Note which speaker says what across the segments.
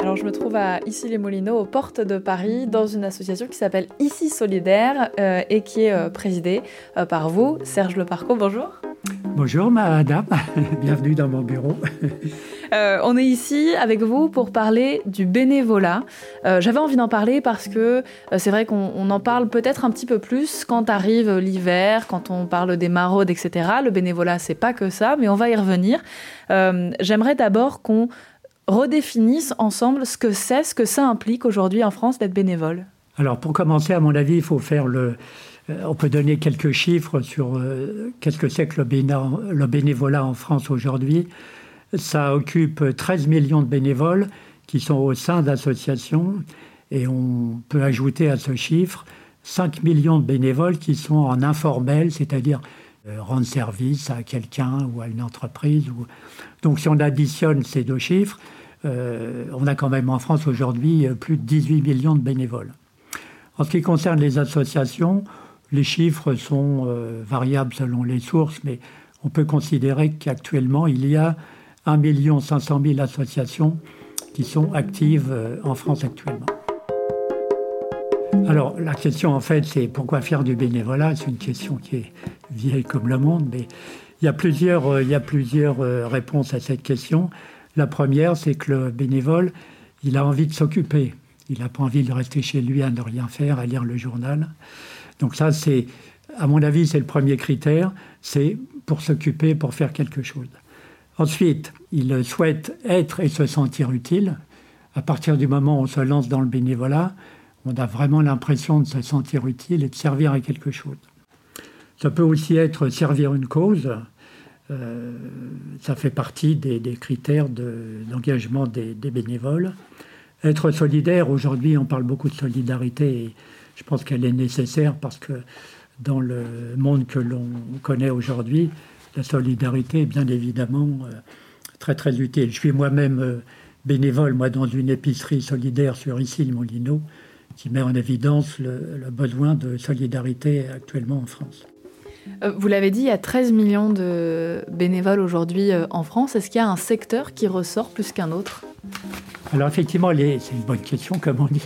Speaker 1: Alors je me trouve à Issy-les-Moulineaux, aux portes de Paris, dans une association qui s'appelle Ici Solidaire euh, et qui est euh, présidée euh, par vous, Serge Leparco. Bonjour.
Speaker 2: Bonjour madame, bienvenue dans mon bureau.
Speaker 1: on est ici avec vous pour parler du bénévolat. J'avais envie d'en parler parce que c'est vrai qu'on en parle peut-être un petit peu plus quand arrive l'hiver, quand on parle des maraudes, etc. Le bénévolat, c'est pas que ça, mais on va y revenir. J'aimerais d'abord qu'on redéfinissent ensemble ce que c'est, ce que ça implique aujourd'hui en France d'être bénévole
Speaker 2: Alors pour commencer, à mon avis, il faut faire le... Euh, on peut donner quelques chiffres sur euh, qu'est-ce que c'est que le, le bénévolat en France aujourd'hui. Ça occupe 13 millions de bénévoles qui sont au sein d'associations et on peut ajouter à ce chiffre 5 millions de bénévoles qui sont en informel, c'est-à-dire euh, rendre service à quelqu'un ou à une entreprise. Donc si on additionne ces deux chiffres, euh, on a quand même en France aujourd'hui euh, plus de 18 millions de bénévoles. En ce qui concerne les associations, les chiffres sont variables selon les sources, mais on peut considérer qu'actuellement, il y a 1 500 000 associations qui sont actives en France actuellement. Alors, la question, en fait, c'est pourquoi faire du bénévolat? C'est une question qui est vieille comme le monde, mais il y a plusieurs, il y a plusieurs réponses à cette question. La première, c'est que le bénévole, il a envie de s'occuper. Il n'a pas envie de rester chez lui à ne rien faire, à lire le journal. Donc ça, c'est, à mon avis, c'est le premier critère, c'est pour s'occuper, pour faire quelque chose. Ensuite, il souhaite être et se sentir utile. À partir du moment où on se lance dans le bénévolat, on a vraiment l'impression de se sentir utile et de servir à quelque chose. Ça peut aussi être servir une cause. Euh, ça fait partie des, critères d'engagement des, bénévoles. Être solidaire, aujourd'hui on parle beaucoup de solidarité et je pense qu'elle est nécessaire parce que dans le monde que l'on connaît aujourd'hui, la solidarité est bien évidemment euh, très très utile. Je suis moi-même euh, bénévole, moi, dans une épicerie solidaire sur ici le Molino, qui met en évidence le besoin de solidarité actuellement en France.
Speaker 1: Euh, vous l'avez dit, il y a 13 millions de bénévoles aujourd'hui euh, en France. Est-ce qu'il y a un secteur qui ressort plus qu'un autre?
Speaker 2: Alors effectivement, c'est une bonne question, comme on dit.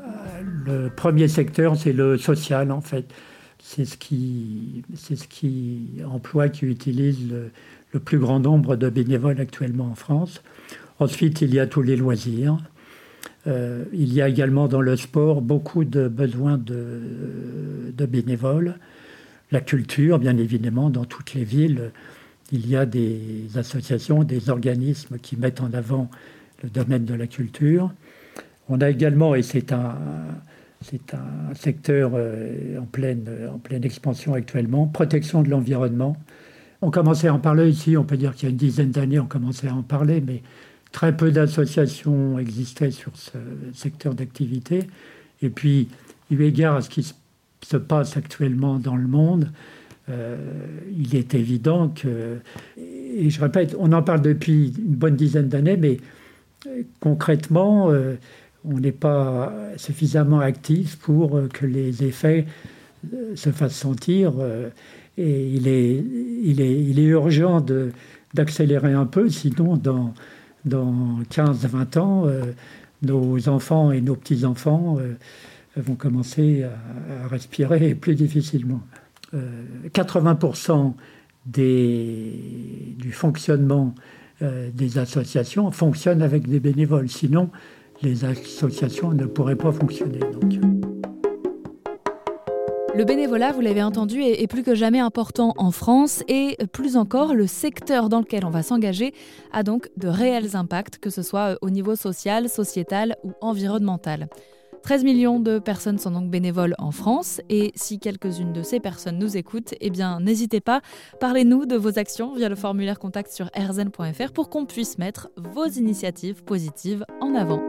Speaker 2: Euh, le premier secteur, c'est le social, en fait. C'est ce qui, c'est ce qui emploie, qui utilise le, plus grand nombre de bénévoles actuellement en France. Ensuite, il y a tous les loisirs. il y a également dans le sport beaucoup de besoins de, de bénévoles la culture, bien évidemment, dans toutes les villes, il y a des associations, des organismes qui mettent en avant le domaine de la culture. On a également, et c'est un, c'est un secteur euh, en pleine, en pleine expansion actuellement, protection de l'environnement. On commençait à en parler ici, on peut dire qu'il y a une dizaine d'années, on commençait à en parler, mais très peu d'associations existaient sur ce secteur d'activité. Et puis, eu égard à ce qui se se passe actuellement dans le monde, euh, il est évident que, et je répète, on en parle depuis une bonne dizaine d'années, mais euh, concrètement, euh, on n'est pas suffisamment actif pour que les effets se fassent sentir. et il est, il est, il est urgent d'accélérer un peu, sinon dans, dans 15-20 ans, nos enfants et nos petits-enfants vont commencer à, respirer plus difficilement. 80% euh, du fonctionnement euh, des associations fonctionnent avec des bénévoles. Sinon, les associations ne pourraient pas fonctionner.
Speaker 1: Le bénévolat, vous l'avez entendu, est, plus que jamais important en France et plus encore, le secteur dans lequel on va s'engager a donc de réels impacts, que ce soit au niveau social, sociétal ou environnemental. 13 millions de personnes sont donc bénévoles en France et si quelques-unes de ces personnes nous écoutent, eh bien n'hésitez pas, parlez-nous de vos actions via le formulaire contact sur rzn.fr pour qu'on puisse mettre vos initiatives positives en avant.